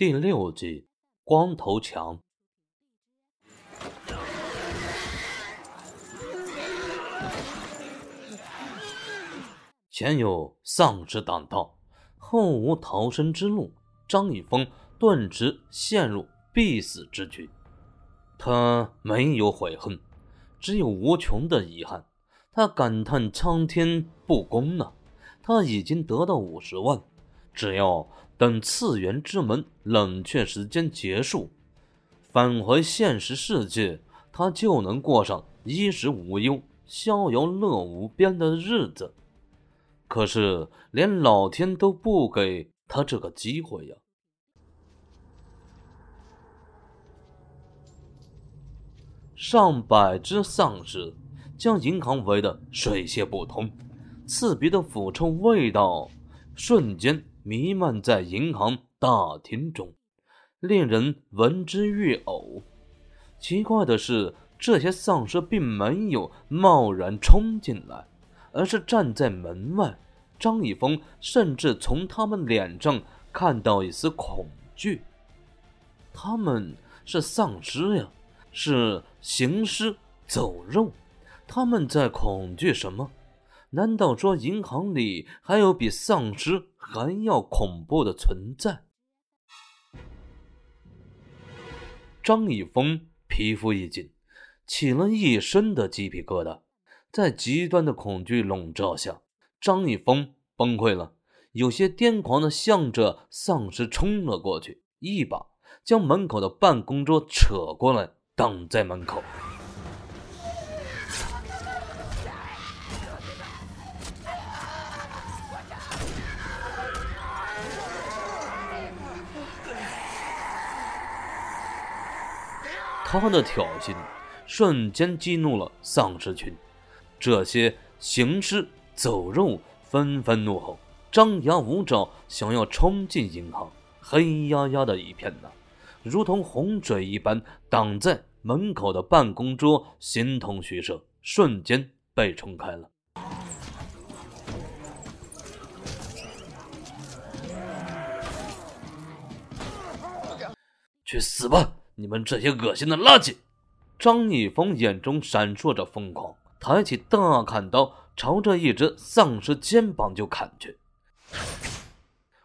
第六集，光头强。前有丧尸挡道，后无逃生之路，张一峰顿时陷入必死之局。他没有悔恨，只有无穷的遗憾。他感叹苍天不公啊！他已经得到五十万，只要等次元之门冷却时间结束，返回现实世界，他就能过上衣食无忧、逍遥乐无边的日子。可是，连老天都不给他这个机会呀！上百只丧尸将银行围得水泄不通，刺鼻的腐臭味道瞬间弥漫在银行大厅中，令人闻之欲呕。奇怪的是，这些丧尸并没有贸然冲进来。而是站在门外，张一峰甚至从他们脸上看到一丝恐惧。他们是丧尸呀，是行尸走肉，他们在恐惧什么？难道说银行里还有比丧尸还要恐怖的存在？张一峰皮肤一紧，起了一身的鸡皮疙瘩。在极端的恐惧笼罩下，张一峰崩溃了，有些癫狂的向着丧尸冲了过去，一把将门口的办公桌扯过来，挡在门口。他的挑衅瞬间激怒了丧尸群。这些行尸走肉纷纷怒吼，张牙舞爪，想要冲进银行。黑压压的一片呐，如同洪水一般挡在门口的办公桌，形同虚设，瞬间被冲开了。去死吧，你们这些恶心的垃圾！张一峰眼中闪烁着疯狂。抬起大砍刀，朝着一只丧尸肩膀就砍去。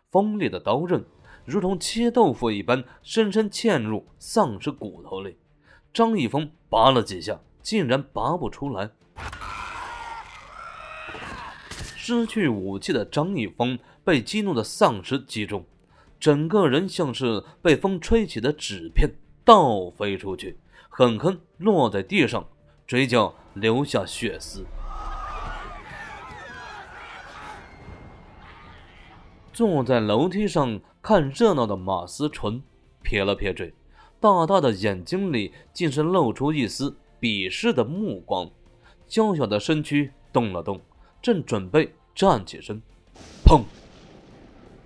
锋利的刀刃如同切豆腐一般，深深嵌入丧尸骨头里。张一峰拔了几下，竟然拔不出来。失去武器的张一峰被激怒的丧尸击中，整个人像是被风吹起的纸片，倒飞出去，狠狠落在地上。嘴角留下血丝。坐在楼梯上看热闹的马思纯撇了撇嘴，大大的眼睛里竟是露出一丝鄙视的目光。娇小的身躯动了动，正准备站起身，砰！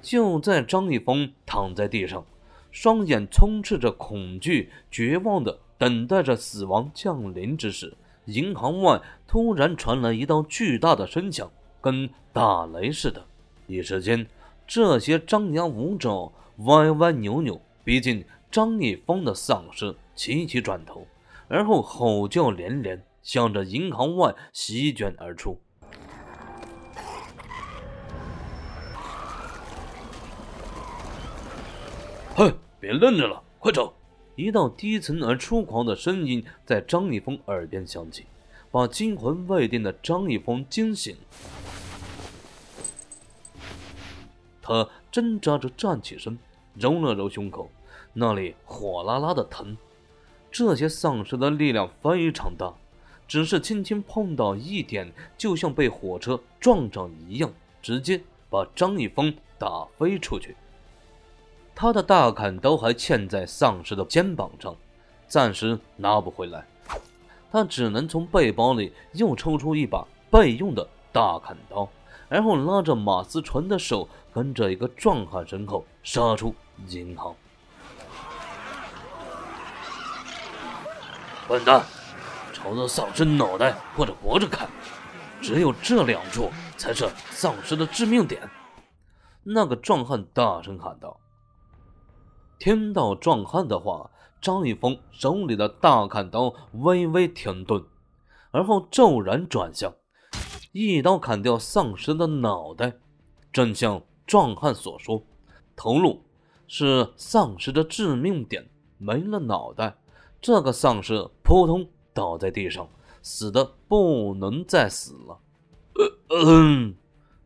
就在张一峰躺在地上，双眼充斥着恐惧、绝望的。等待着死亡降临之时，银行外突然传来一道巨大的声响，跟打雷似的。一时间，这些张牙舞爪、歪歪扭扭逼近张一峰的丧尸齐齐转头，而后吼叫连连，向着银行外席卷而出。嘿，别愣着了，快走！一道低沉而粗狂的声音在张一峰耳边响起，把惊魂未定的张一峰惊醒。他挣扎着站起身，揉了揉胸口，那里火辣辣的疼。这些丧尸的力量非常大，只是轻轻碰到一点，就像被火车撞上一样，直接把张一峰打飞出去。他的大砍刀还嵌在丧尸的肩膀上，暂时拿不回来。他只能从背包里又抽出一把备用的大砍刀，然后拉着马思纯的手，跟着一个壮汉身后杀出银行。笨蛋，朝着丧尸脑袋或者脖子砍，只有这两处才是丧尸的致命点。那个壮汉大声喊道。听到壮汉的话，张一峰手里的大砍刀微微停顿，而后骤然转向，一刀砍掉丧尸的脑袋。正像壮汉所说，头颅是丧尸的致命点，没了脑袋，这个丧尸扑通倒在地上，死的不能再死了。嗯，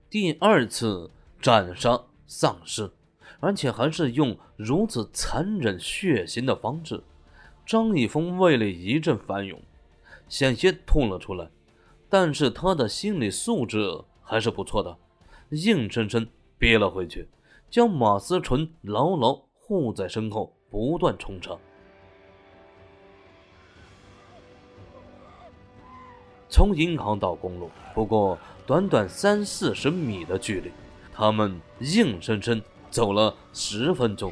第二次斩杀丧尸，而且还是用如此残忍血腥的方式。张一峰胃里一阵翻涌，险些吐了出来，但是他的心理素质还是不错的。硬生生憋了回去，将马思纯牢牢护在身后，不断冲车。从银行到公路不过短短三四十米的距离，他们硬生生走了十分钟。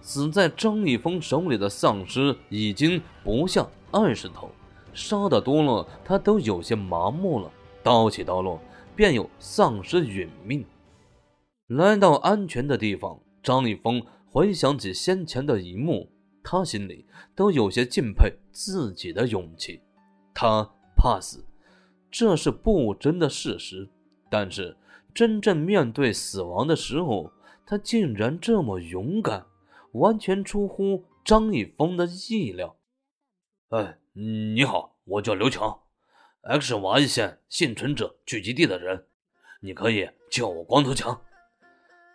死在张一峰手里的丧尸已经不下二十头，杀的多了，他都有些麻木了。刀起刀落。便有丧尸殒命。来到安全的地方，张立峰回想起先前的一幕，他心里都有些敬佩自己的勇气。他怕死，这是不争的事实。但是真正面对死亡的时候，他竟然这么勇敢，完全出乎张立峰的意料。哎，你好，我叫刘强。X 娃一线幸存者聚集地的人，你可以叫我光头强。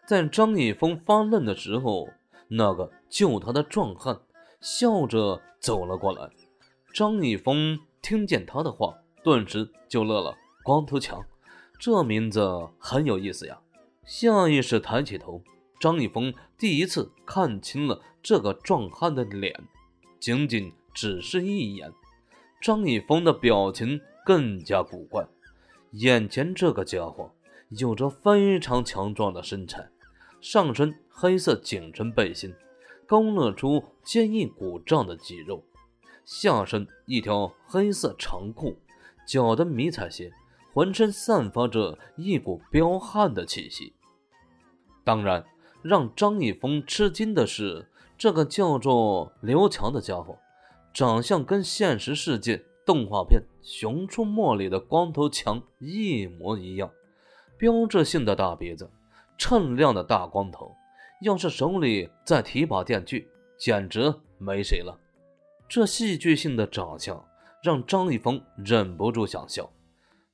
在张一峰发愣的时候，那个救他的壮汉笑着走了过来。张一峰听见他的话，顿时就乐了。光头强，这名字很有意思呀！下意识抬起头，张一峰第一次看清了这个壮汉的脸，仅仅只是一眼，张一峰的表情。更加古怪，眼前这个家伙有着非常强壮的身材，上身黑色紧身背心，勾勒出坚硬鼓胀的肌肉；下身一条黑色长裤，脚的迷彩鞋，浑身散发着一股彪悍的气息。当然，让张一峰吃惊的是，这个叫做刘强的家伙，长相跟现实世界。动画片《熊出没》里的光头强一模一样，标志性的大鼻子，锃亮的大光头，要是手里再提把电锯，简直没谁了。这戏剧性的长相让张一峰忍不住想笑，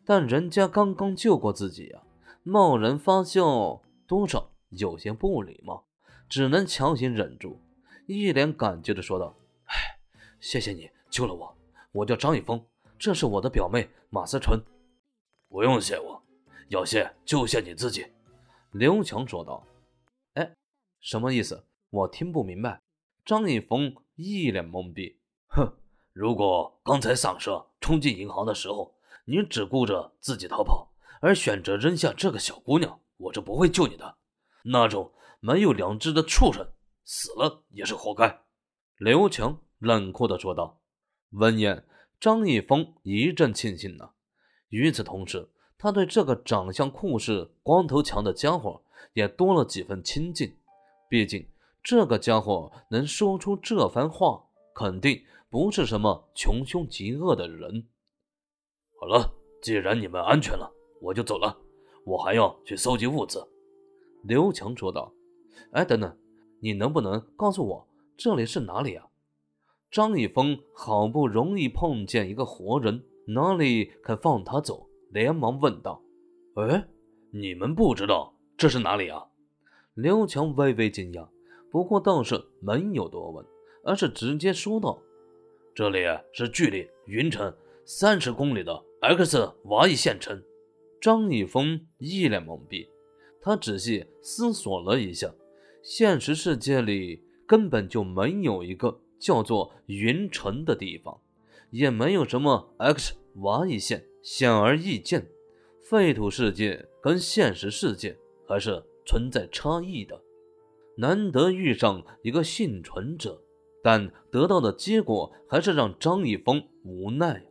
但人家刚刚救过自己呀，贸然发笑多少有些不礼貌，只能强行忍住，一脸感激的说道：“哎，谢谢你救了我。”我叫张一峰，这是我的表妹马思纯。不用谢我，要谢就谢你自己。”刘强说道。“哎，什么意思？我听不明白。”张一峰一脸懵逼。“哼，如果刚才丧尸冲进银行的时候，你只顾着自己逃跑，而选择扔下这个小姑娘，我是不会救你的。那种没有良知的畜生，死了也是活该。”刘强冷酷地说道。闻言，张一峰一阵庆幸呢。与此同时，他对这个长相酷似光头强的家伙也多了几分亲近。毕竟，这个家伙能说出这番话，肯定不是什么穷凶极恶的人。好了，既然你们安全了，我就走了。我还要去搜集物资。”刘强说道。“哎，等等，你能不能告诉我这里是哪里啊？”张一峰好不容易碰见一个活人，哪里肯放他走？连忙问道：“哎，你们不知道这是哪里啊？”刘强微微惊讶，不过倒是没有多问，而是直接说道：“这里是距离云城三十公里的 X 瓦伊县城。”张一峰一脸懵逼，他仔细思索了一下，现实世界里根本就没有一个。叫做云城的地方，也没有什么 X Y 线，显而易见，废土世界跟现实世界还是存在差异的。难得遇上一个幸存者，但得到的结果还是让张一峰无奈。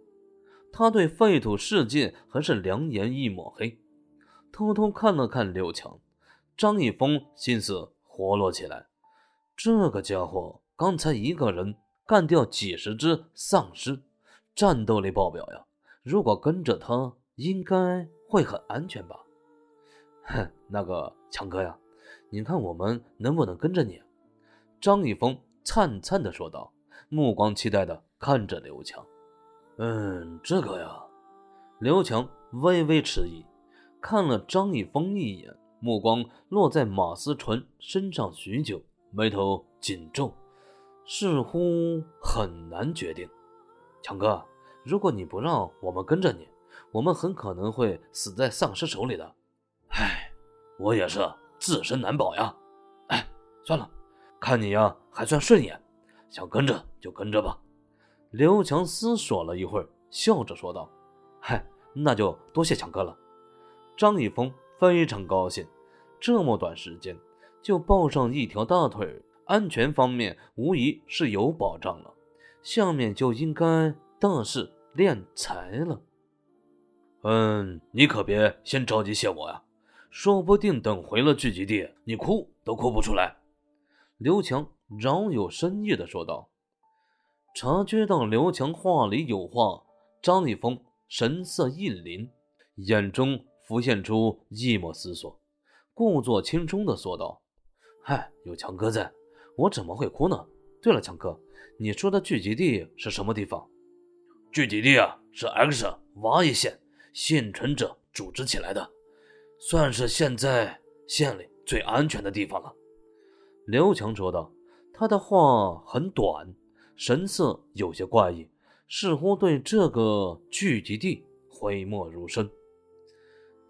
他对废土世界还是两眼一抹黑，偷偷看了看刘强，张一峰心思活络起来。这个家伙刚才一个人干掉几十只丧尸，战斗力爆表呀！如果跟着他，应该会很安全吧？哼，那个强哥呀，你看我们能不能跟着你？张一峰灿灿地说道，目光期待地看着刘强。嗯，这个呀，刘强微微迟疑，看了张一峰一眼，目光落在马思纯身上许久，眉头紧皱，似乎很难决定。强哥，如果你不让我们跟着你，我们很可能会死在丧尸手里的。唉，我也是自身难保呀。哎，算了，看你呀还算顺眼，想跟着就跟着吧。刘强思索了一会儿，笑着说道：“嗨，那就多谢强哥了。”张一峰非常高兴，这么短时间就抱上一条大腿，安全方面无疑是有保障了。下面就应该大事练财了。嗯，你可别先着急谢我呀，说不定等回了聚集地，你哭都哭不出来。”刘强饶有深意地说道。察觉到刘强话里有话，张一峰神色一凛，眼中浮现出一抹思索，故作轻松的说道：“嗨，有强哥在，我怎么会哭呢？对了，强哥，你说的聚集地是什么地方？聚集地啊，是 X 挖一县幸存者组织起来的，算是现在县里最安全的地方了。”刘强说道，他的话很短。神色有些怪异，似乎对这个聚集地讳莫如深。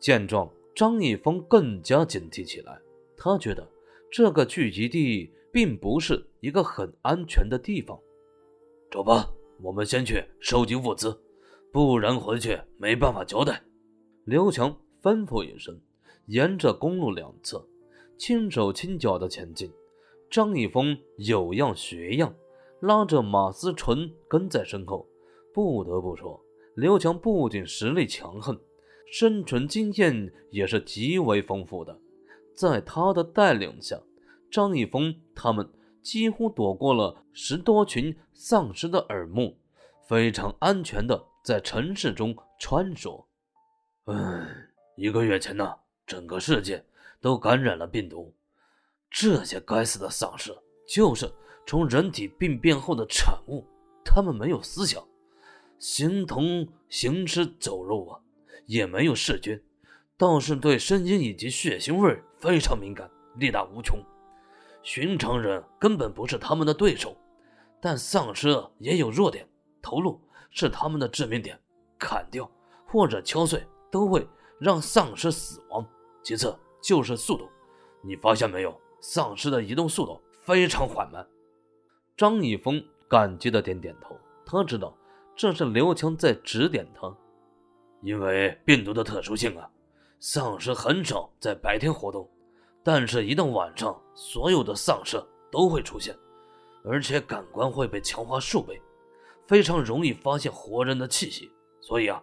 见状，张一峰更加警惕起来。他觉得这个聚集地并不是一个很安全的地方。走吧，我们先去收集物资，不然回去没办法交代。刘强吩咐一声，沿着公路两侧轻手轻脚地前进。张一峰有样学样。拉着马思纯跟在身后，不得不说，刘强不仅实力强横，生存经验也是极为丰富的。在他的带领下，张一峰他们几乎躲过了十多群丧尸的耳目，非常安全的在城市中穿梭。嗯，一个月前呢，整个世界都感染了病毒，这些该死的丧尸就是。从人体病变后的产物，他们没有思想，形同行尸走肉啊，也没有视觉，倒是对声音以及血腥味非常敏感，力大无穷。寻常人根本不是他们的对手，但丧尸也有弱点，头颅是他们的致命点，砍掉或者敲碎都会让丧尸死亡。其次就是速度，你发现没有，丧尸的移动速度非常缓慢。张一峰感激的点点头，他知道这是刘强在指点他，因为病毒的特殊性啊，丧尸很少在白天活动，但是，一到晚上，所有的丧尸都会出现，而且感官会被强化数倍，非常容易发现活人的气息。所以啊，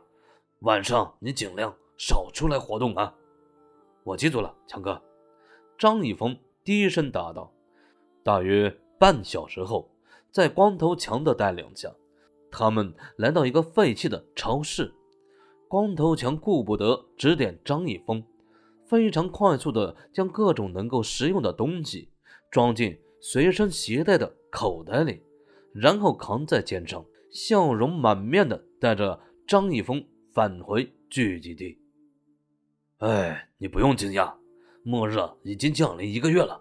晚上你尽量少出来活动啊。我记住了，强哥。张一峰低声答道，大约。半小时后，在光头强的带领下，他们来到一个废弃的超市。光头强顾不得指点张一峰，非常快速地将各种能够食用的东西装进随身携带的口袋里，然后扛在肩上，笑容满面地带着张一峰返回聚集地。哎，你不用惊讶，末日已经降临一个月了，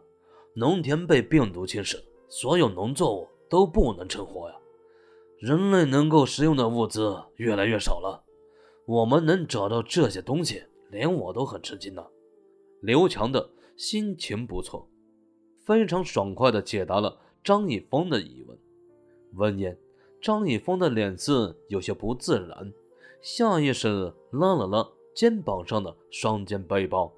农田被病毒侵蚀。所有农作物都不能成活呀，人类能够食用的物资越来越少了。我们能找到这些东西，连我都很吃惊呢。刘强的心情不错，非常爽快地解答了张一峰的疑问。闻言，张一峰的脸色有些不自然，下意识拉了拉肩膀上的双肩背包。